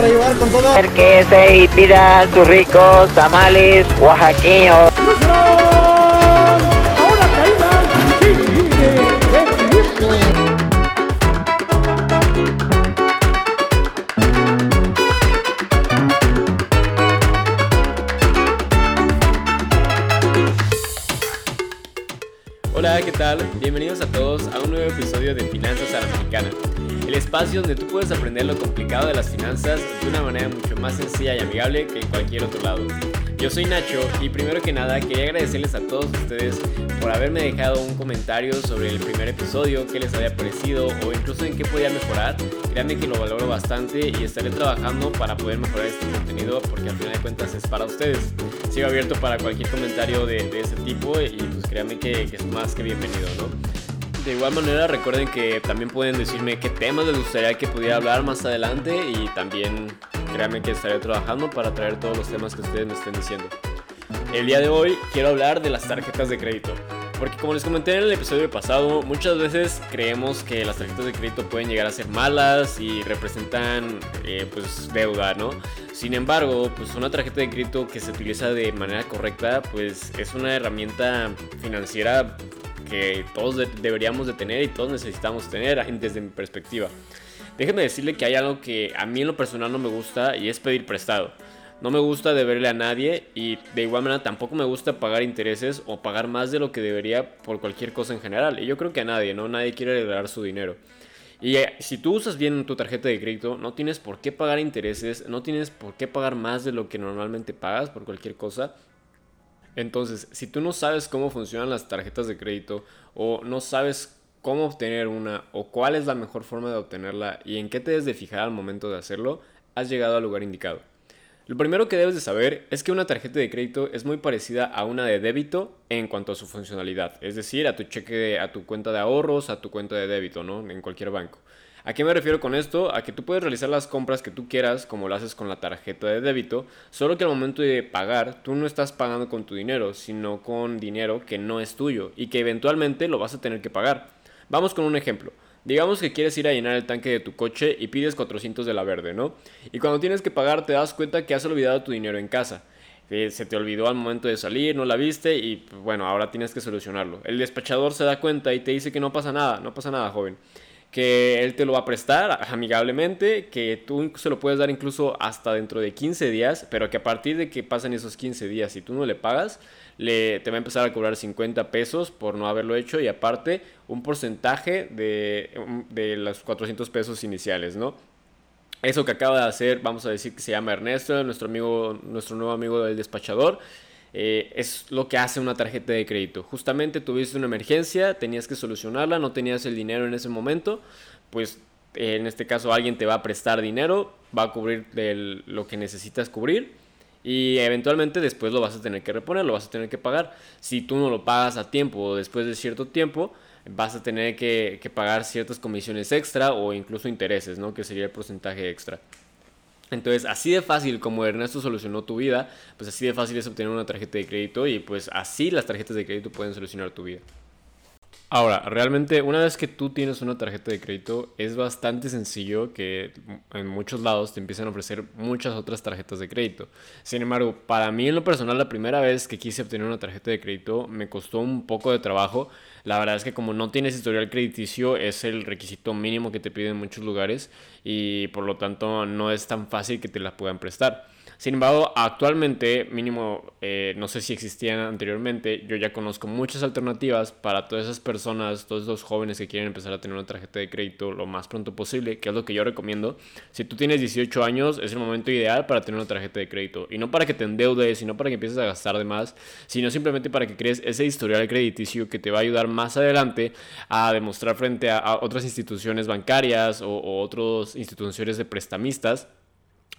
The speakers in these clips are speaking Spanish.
para llevar con todo. Que se pida sus ricos tamales oaxaqueños. Hola, ¿qué tal? Bienvenidos a todos a un nuevo episodio de Finanzas a la Mexicana, el espacio donde tú puedes aprender lo complicado de las finanzas de una manera mucho más sencilla y amigable que en cualquier otro lado. Yo soy Nacho y primero que nada quería agradecerles a todos ustedes por haberme dejado un comentario sobre el primer episodio, qué les había parecido o incluso en qué podía mejorar. Créanme que lo valoro bastante y estaré trabajando para poder mejorar este contenido porque al final de cuentas es para ustedes. Sigo abierto para cualquier comentario de, ese tipo y pues créanme que, que es más que bienvenido, ¿no? De igual manera recuerden que también pueden decirme qué temas les gustaría que pudiera hablar más adelante y también créanme que estaré trabajando para traer todos los temas que ustedes me estén diciendo. El día de hoy quiero hablar de las tarjetas de crédito. Porque como les comenté en el episodio pasado, muchas veces creemos que las tarjetas de crédito pueden llegar a ser malas y representan eh, pues deuda, ¿no? Sin embargo, pues una tarjeta de crédito que se utiliza de manera correcta, pues es una herramienta financiera que todos deberíamos de tener y todos necesitamos tener desde mi perspectiva. Déjenme decirle que hay algo que a mí en lo personal no me gusta y es pedir prestado. No me gusta deberle a nadie y de igual manera tampoco me gusta pagar intereses o pagar más de lo que debería por cualquier cosa en general. Y yo creo que a nadie, ¿no? Nadie quiere regalar su dinero. Y eh, si tú usas bien tu tarjeta de crédito, no tienes por qué pagar intereses, no tienes por qué pagar más de lo que normalmente pagas por cualquier cosa. Entonces, si tú no sabes cómo funcionan las tarjetas de crédito o no sabes cómo obtener una o cuál es la mejor forma de obtenerla y en qué te debes de fijar al momento de hacerlo, has llegado al lugar indicado. Lo primero que debes de saber es que una tarjeta de crédito es muy parecida a una de débito en cuanto a su funcionalidad, es decir, a tu cheque, a tu cuenta de ahorros, a tu cuenta de débito, ¿no? En cualquier banco. ¿A qué me refiero con esto? A que tú puedes realizar las compras que tú quieras, como lo haces con la tarjeta de débito, solo que al momento de pagar, tú no estás pagando con tu dinero, sino con dinero que no es tuyo y que eventualmente lo vas a tener que pagar. Vamos con un ejemplo. Digamos que quieres ir a llenar el tanque de tu coche y pides 400 de la verde, ¿no? Y cuando tienes que pagar te das cuenta que has olvidado tu dinero en casa. Se te olvidó al momento de salir, no la viste y bueno, ahora tienes que solucionarlo. El despachador se da cuenta y te dice que no pasa nada, no pasa nada, joven que él te lo va a prestar amigablemente, que tú se lo puedes dar incluso hasta dentro de 15 días, pero que a partir de que pasen esos 15 días y tú no le pagas, le, te va a empezar a cobrar 50 pesos por no haberlo hecho y aparte un porcentaje de, de los 400 pesos iniciales, ¿no? Eso que acaba de hacer, vamos a decir que se llama Ernesto, nuestro amigo, nuestro nuevo amigo del despachador. Eh, es lo que hace una tarjeta de crédito. Justamente tuviste una emergencia, tenías que solucionarla, no tenías el dinero en ese momento, pues en este caso alguien te va a prestar dinero, va a cubrir lo que necesitas cubrir y eventualmente después lo vas a tener que reponer, lo vas a tener que pagar. Si tú no lo pagas a tiempo o después de cierto tiempo, vas a tener que, que pagar ciertas comisiones extra o incluso intereses, ¿no? que sería el porcentaje extra. Entonces, así de fácil como Ernesto solucionó tu vida, pues así de fácil es obtener una tarjeta de crédito y pues así las tarjetas de crédito pueden solucionar tu vida. Ahora, realmente una vez que tú tienes una tarjeta de crédito es bastante sencillo que en muchos lados te empiecen a ofrecer muchas otras tarjetas de crédito. Sin embargo, para mí en lo personal la primera vez que quise obtener una tarjeta de crédito me costó un poco de trabajo. La verdad es que como no tienes historial crediticio es el requisito mínimo que te piden en muchos lugares y por lo tanto no es tan fácil que te la puedan prestar. Sin embargo, actualmente, mínimo, eh, no sé si existían anteriormente, yo ya conozco muchas alternativas para todas esas personas, todos esos jóvenes que quieren empezar a tener una tarjeta de crédito lo más pronto posible, que es lo que yo recomiendo. Si tú tienes 18 años, es el momento ideal para tener una tarjeta de crédito. Y no para que te endeudes, sino para que empieces a gastar de más, sino simplemente para que crees ese historial crediticio que te va a ayudar más adelante a demostrar frente a, otras instituciones bancarias o, o otras instituciones de prestamistas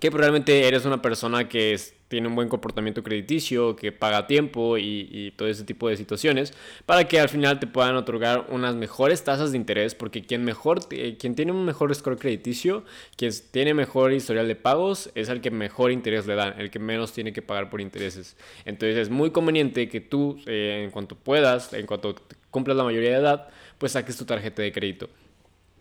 que probablemente eres una persona que tiene un buen comportamiento crediticio, que paga a tiempo y, todo ese tipo de situaciones, para que al final te puedan otorgar unas mejores tasas de interés, porque quien, mejor, quien tiene un mejor score crediticio, quien tiene mejor historial de pagos, es el que mejor interés le dan, el que menos tiene que pagar por intereses. Entonces es muy conveniente que tú, eh, en cuanto puedas, en cuanto cumplas la mayoría de edad, pues saques tu tarjeta de crédito.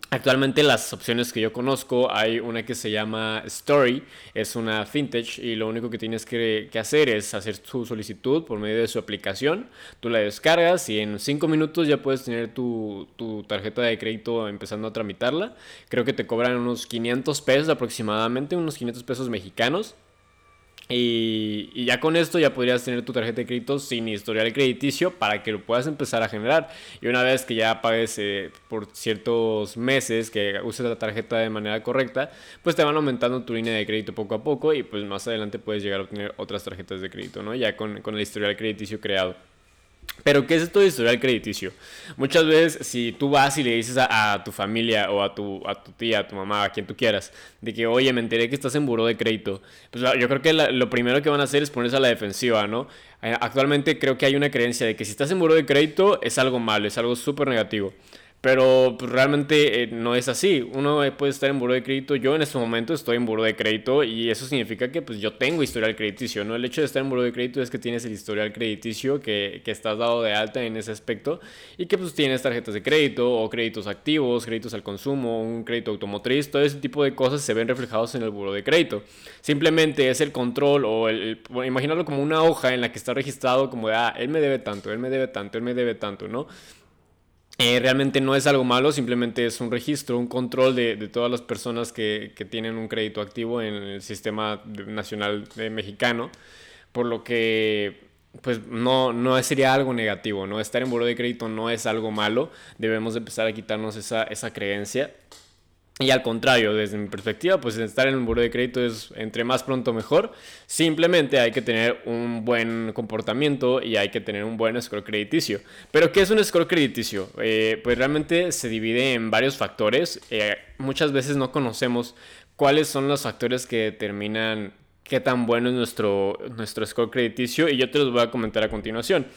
Actualmente las opciones que yo conozco, hay una que se llama Story, es una fintech y lo único que tienes que, hacer es hacer tu solicitud por medio de su aplicación, tú la descargas y en 5 minutos ya puedes tener tu, tu, tarjeta de crédito empezando a tramitarla. Creo que te cobran unos 500 pesos aproximadamente, unos 500 pesos mexicanos. Y, ya con esto ya podrías tener tu tarjeta de crédito sin historial crediticio para que lo puedas empezar a generar. Y una vez que ya pagues eh, por ciertos meses que uses la tarjeta de manera correcta, pues te van aumentando tu línea de crédito poco a poco y pues más adelante puedes llegar a obtener otras tarjetas de crédito, ¿no? Ya con, con el historial crediticio creado. Pero, ¿qué es esto de historial crediticio? Muchas veces, si tú vas y le dices a, tu familia o a tu, a tu tía, a tu mamá, a quien tú quieras, de que, oye, me enteré que estás en buró de crédito, pues yo creo que lo primero que van a hacer es ponerse a la defensiva, ¿no? Eh, actualmente creo que hay una creencia de que si estás en buró de crédito es algo malo, es algo súper negativo. Pero pues, realmente eh, no es así. Uno puede estar en buro de crédito. Yo en este momento estoy en buro de crédito y eso significa que pues yo tengo historial crediticio. ¿no? El hecho de estar en buro de crédito es que tienes el historial crediticio, que, que estás dado de alta en ese aspecto y que pues tienes tarjetas de crédito o créditos activos, créditos al consumo, un crédito automotriz. Todo ese tipo de cosas se ven reflejados en el buro de crédito. Simplemente es el control o el, imagínalo como una hoja en la que está registrado como de, ah, él me debe tanto, él me debe tanto, él me debe tanto, ¿no? Eh, realmente no es algo malo, simplemente es un registro, un control de, de todas las personas que, que, tienen un crédito activo en el sistema nacional mexicano, por lo que pues no, no sería algo negativo, ¿no? Estar en buro de crédito no es algo malo, debemos empezar a quitarnos esa, esa creencia y al contrario, desde mi perspectiva, pues estar en un buro de crédito es entre más pronto mejor. Simplemente hay que tener un buen comportamiento y hay que tener un buen score crediticio. Pero ¿qué es un score crediticio? Eh, pues realmente se divide en varios factores. Eh, muchas veces no conocemos cuáles son los factores que determinan qué tan bueno es nuestro, nuestro score crediticio y yo te los voy a comentar a continuación.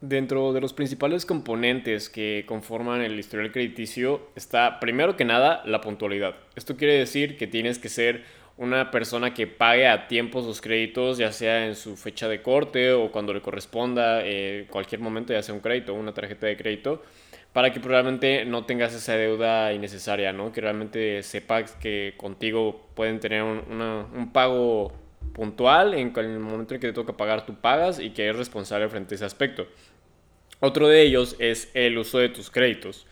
Dentro de los principales componentes que conforman el historial crediticio está, primero que nada, la puntualidad. Esto quiere decir que tienes que ser una persona que pague a tiempo sus créditos, ya sea en su fecha de corte o cuando le corresponda, eh, cualquier momento, ya sea un crédito una tarjeta de crédito, para que probablemente no tengas esa deuda innecesaria, ¿no? Que realmente sepas que contigo pueden tener un pago puntual, en el momento en que te toca pagar tú pagas y que eres responsable frente a ese aspecto. Otro de ellos es el uso de tus créditos.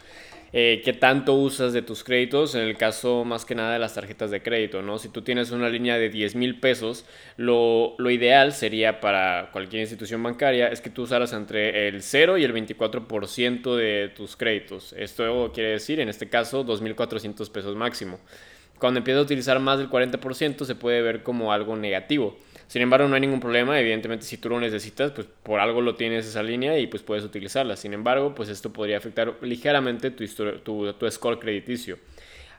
Eh, ¿Qué tanto usas de tus créditos? En el caso más que nada de las tarjetas de crédito, ¿no? Si tú tienes una línea de 10 mil pesos, lo, lo, ideal sería para cualquier institución bancaria es que tú usaras entre el 0 y el 24% de tus créditos. Esto quiere decir, en este caso, 2.400 pesos máximo. Cuando empiezas a utilizar más del 40% se puede ver como algo negativo. Sin embargo, no hay ningún problema. Evidentemente, si tú lo necesitas, pues por algo lo tienes esa línea y pues puedes utilizarla. Sin embargo, pues esto podría afectar ligeramente tu, tu, tu score crediticio.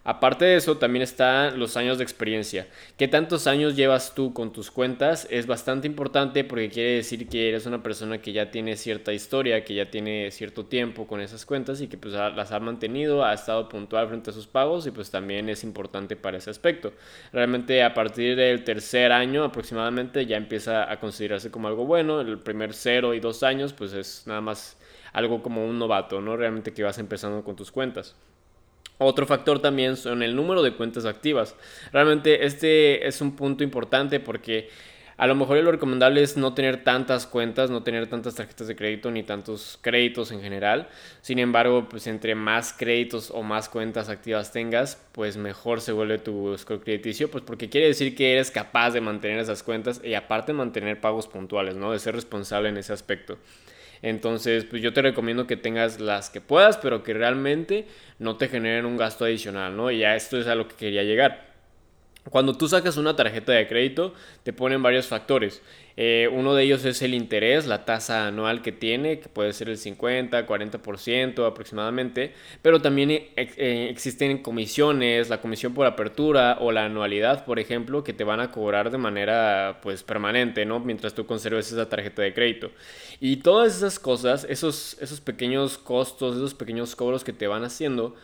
Aparte de eso, también están los años de experiencia. ¿Qué tantos años llevas tú con tus cuentas? Es bastante importante porque quiere decir que eres una persona que ya tiene cierta historia, que ya tiene cierto tiempo con esas cuentas y que pues las ha mantenido, ha estado puntual frente a sus pagos y pues también es importante para ese aspecto. Realmente a partir del tercer año aproximadamente ya empieza a considerarse como algo bueno. El primer cero y dos años pues es nada más algo como un novato, ¿no? Realmente que vas empezando con tus cuentas. Otro factor también son el número de cuentas activas. Realmente este es un punto importante porque a lo mejor lo recomendable es no tener tantas cuentas, no tener tantas tarjetas de crédito ni tantos créditos en general. Sin embargo, pues entre más créditos o más cuentas activas tengas, pues mejor se vuelve tu score crediticio, pues porque quiere decir que eres capaz de mantener esas cuentas y aparte mantener pagos puntuales, ¿no? De ser responsable en ese aspecto. Entonces, pues yo te recomiendo que tengas las que puedas, pero que realmente no te generen un gasto adicional, ¿no? Y ya esto es a lo que quería llegar. Cuando tú sacas una tarjeta de crédito, te ponen varios factores. Eh, uno de ellos es el interés, la tasa anual que tiene, que puede ser el 50, 40% aproximadamente, pero también eh, eh, existen comisiones, la comisión por apertura o la anualidad, por ejemplo, que te van a cobrar de manera pues permanente, ¿no? Mientras tú conserves esa tarjeta de crédito. Y todas esas cosas, esos, esos pequeños costos, esos pequeños cobros que te van haciendo,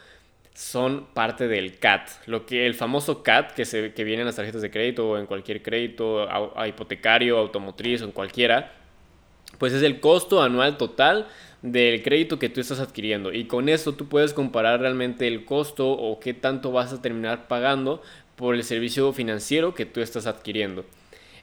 son parte del CAT. Lo que el famoso CAT que, se, que viene en las tarjetas de crédito o en cualquier crédito hipotecario, automotriz o en cualquiera, pues es el costo anual total del crédito que tú estás adquiriendo y con eso tú puedes comparar realmente el costo o qué tanto vas a terminar pagando por el servicio financiero que tú estás adquiriendo.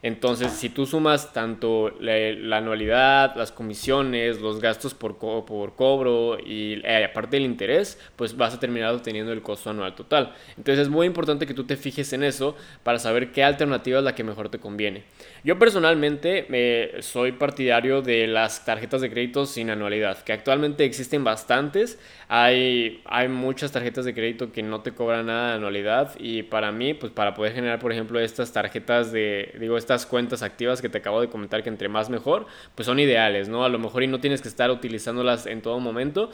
Entonces, si tú sumas tanto la, anualidad, las comisiones, los gastos por, por cobro y eh, aparte del interés, pues vas a terminar obteniendo el costo anual total. Entonces, es muy importante que tú te fijes en eso para saber qué alternativa es la que mejor te conviene. Yo personalmente eh, soy partidario de las tarjetas de crédito sin anualidad, que actualmente existen bastantes. Hay, hay muchas tarjetas de crédito que no te cobran nada de anualidad y para mí, pues para poder generar, por ejemplo, estas tarjetas de, digo, estas cuentas activas que te acabo de comentar que entre más mejor, pues son ideales, ¿no? A lo mejor y no tienes que estar utilizándolas en todo momento,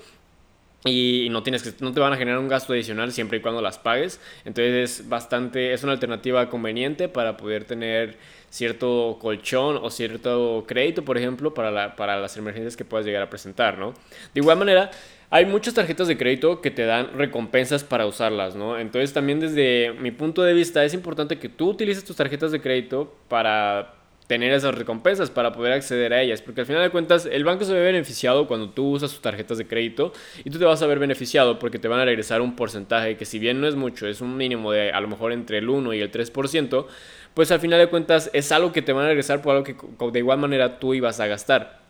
y no tienes que no te van a generar un gasto adicional siempre y cuando las pagues entonces es bastante es una alternativa conveniente para poder tener cierto colchón o cierto crédito por ejemplo para, la, para las emergencias que puedas llegar a presentar no de igual manera hay muchas tarjetas de crédito que te dan recompensas para usarlas, ¿no? Entonces también desde mi punto de vista es importante que tú utilices tus tarjetas de crédito para tener esas recompensas, para poder acceder a ellas, porque al final de cuentas el banco se ve beneficiado cuando tú usas tus tarjetas de crédito y tú te vas a ver beneficiado porque te van a regresar un porcentaje que si bien no es mucho, es un mínimo de a lo mejor entre el 1 y el 3%, pues al final de cuentas es algo que te van a regresar por algo que de igual manera tú ibas a gastar.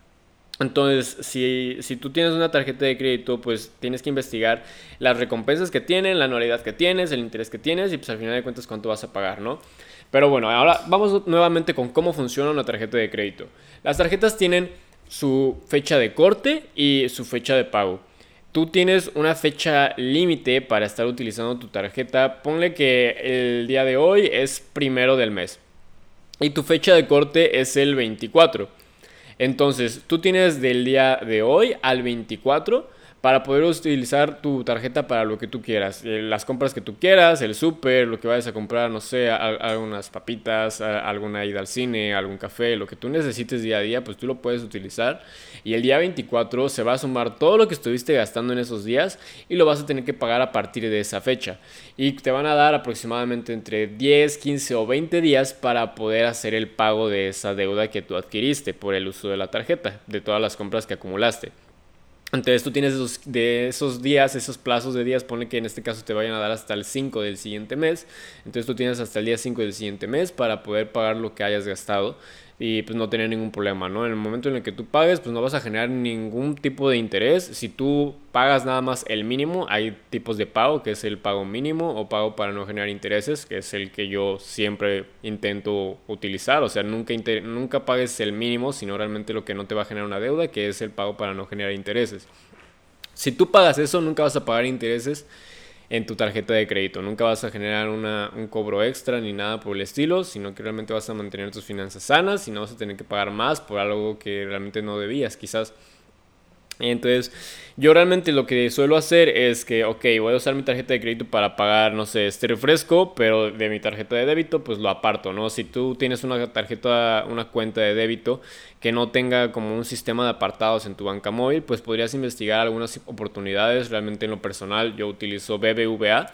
Entonces, si, si, tú tienes una tarjeta de crédito, pues tienes que investigar las recompensas que tienen, la anualidad que tienes, el interés que tienes y pues al final de cuentas cuánto vas a pagar, ¿no? Pero bueno, ahora vamos nuevamente con cómo funciona una tarjeta de crédito. Las tarjetas tienen su fecha de corte y su fecha de pago. Tú tienes una fecha límite para estar utilizando tu tarjeta. Ponle que el día de hoy es primero del mes. Y tu fecha de corte es el 24. Entonces, tú tienes del día de hoy al 24 para poder utilizar tu tarjeta para lo que tú quieras. Eh, las compras que tú quieras, el súper, lo que vayas a comprar, no sé, algunas papitas, alguna ida al cine, algún café, lo que tú necesites día a día, pues tú lo puedes utilizar. Y el día 24 se va a sumar todo lo que estuviste gastando en esos días y lo vas a tener que pagar a partir de esa fecha. Y te van a dar aproximadamente entre 10, 15 o 20 días para poder hacer el pago de esa deuda que tú adquiriste por el uso de la tarjeta, de todas las compras que acumulaste. Entonces tú tienes esos, de esos días, esos plazos de días, pone que en este caso te vayan a dar hasta el 5 del siguiente mes. Entonces tú tienes hasta el día 5 del siguiente mes para poder pagar lo que hayas gastado y pues no tener ningún problema, ¿no? En el momento en el que tú pagues, pues no vas a generar ningún tipo de interés. Si tú pagas nada más el mínimo, hay tipos de pago, que es el pago mínimo o pago para no generar intereses, que es el que yo siempre intento utilizar. O sea, nunca, nunca pagues el mínimo, sino realmente lo que no te va a generar una deuda, que es el pago para no generar intereses. Si tú pagas eso, nunca vas a pagar intereses en tu tarjeta de crédito. Nunca vas a generar un cobro extra ni nada por el estilo, sino que realmente vas a mantener tus finanzas sanas y no vas a tener que pagar más por algo que realmente no debías, quizás. Entonces, yo realmente lo que suelo hacer es que, ok, voy a usar mi tarjeta de crédito para pagar, no sé, este refresco, pero de mi tarjeta de débito, pues lo aparto, ¿no? Si tú tienes una tarjeta, una cuenta de débito que no tenga como un sistema de apartados en tu banca móvil, pues podrías investigar algunas oportunidades. Realmente en lo personal yo utilizo BBVA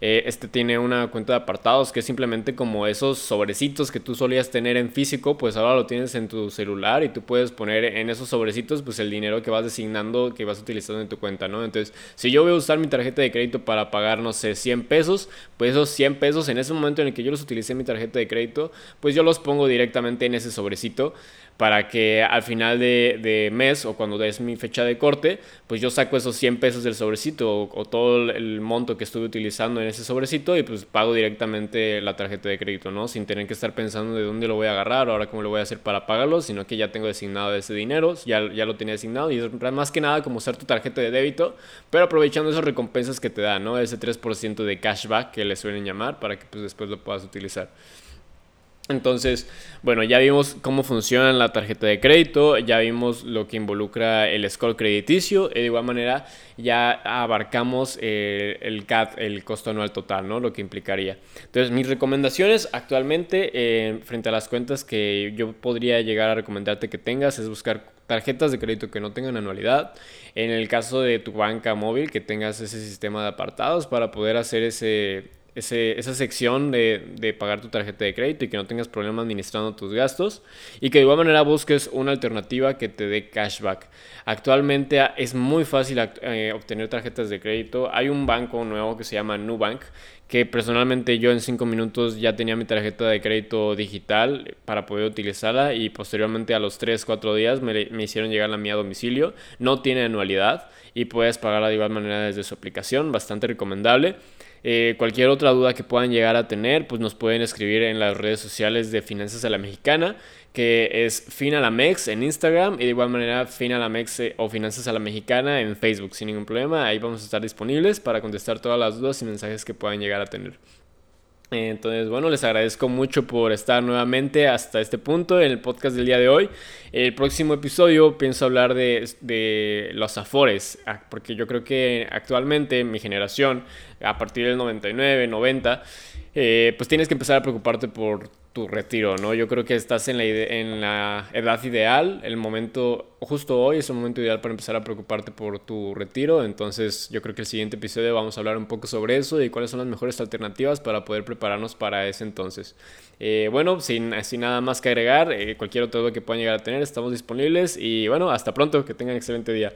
eh, este tiene una cuenta de apartados que es simplemente como esos sobrecitos que tú solías tener en físico, pues ahora lo tienes en tu celular y tú puedes poner en esos sobrecitos pues el dinero que vas designando, que vas utilizando en tu cuenta, ¿no? Entonces, si yo voy a usar mi tarjeta de crédito para pagar, no sé, 100 pesos, pues esos 100 pesos en ese momento en el que yo los utilicé en mi tarjeta de crédito, pues yo los pongo directamente en ese sobrecito para que al final de, mes o cuando des mi fecha de corte, pues yo saco esos 100 pesos del sobrecito o, todo el monto que estuve utilizando en ese sobrecito y pues pago directamente la tarjeta de crédito, ¿no? Sin tener que estar pensando de dónde lo voy a agarrar o ahora cómo lo voy a hacer para pagarlo, sino que ya tengo designado ese dinero, ya, ya lo tenía designado y es más que nada como usar tu tarjeta de débito, pero aprovechando esas recompensas que te dan, ¿no? Ese 3% de cashback que le suelen llamar para que pues después lo puedas utilizar. Entonces, bueno, ya vimos cómo funciona la tarjeta de crédito, ya vimos lo que involucra el score crediticio, y de igual manera ya abarcamos eh, el CAT, el costo anual total, ¿no? Lo que implicaría. Entonces, mis recomendaciones actualmente eh, frente a las cuentas que yo podría llegar a recomendarte que tengas es buscar tarjetas de crédito que no tengan anualidad. En el caso de tu banca móvil, que tengas ese sistema de apartados para poder hacer ese esa sección de, de, pagar tu tarjeta de crédito y que no tengas problema administrando tus gastos y que de igual manera busques una alternativa que te dé cashback. Actualmente es muy fácil eh, obtener tarjetas de crédito. Hay un banco nuevo que se llama Nubank que personalmente yo en 5 minutos ya tenía mi tarjeta de crédito digital para poder utilizarla y posteriormente a los 3, 4 días me, me hicieron llegar la mía a domicilio. No tiene anualidad y puedes pagarla de igual manera desde su aplicación, bastante recomendable. Eh, cualquier otra duda que puedan llegar a tener, pues nos pueden escribir en las redes sociales de Finanzas a la Mexicana, que es Finalamex en Instagram y de igual manera Finalamex eh, o Finanzas a la Mexicana en Facebook, sin ningún problema. Ahí vamos a estar disponibles para contestar todas las dudas y mensajes que puedan llegar a tener. Entonces, bueno, les agradezco mucho por estar nuevamente hasta este punto en el podcast del día de hoy. El próximo episodio pienso hablar de, los afores, ah, porque yo creo que actualmente mi generación, a partir del 99, 90, eh, pues tienes que empezar a preocuparte por tu retiro, ¿no? Yo creo que estás en la, en la edad ideal, el momento, justo hoy es el momento ideal para empezar a preocuparte por tu retiro, entonces yo creo que el siguiente episodio vamos a hablar un poco sobre eso y cuáles son las mejores alternativas para poder prepararnos para ese entonces. Eh, bueno, sin, sin, nada más que agregar, eh, cualquier otro duda que puedan llegar a tener, estamos disponibles y bueno, hasta pronto, que tengan un excelente día.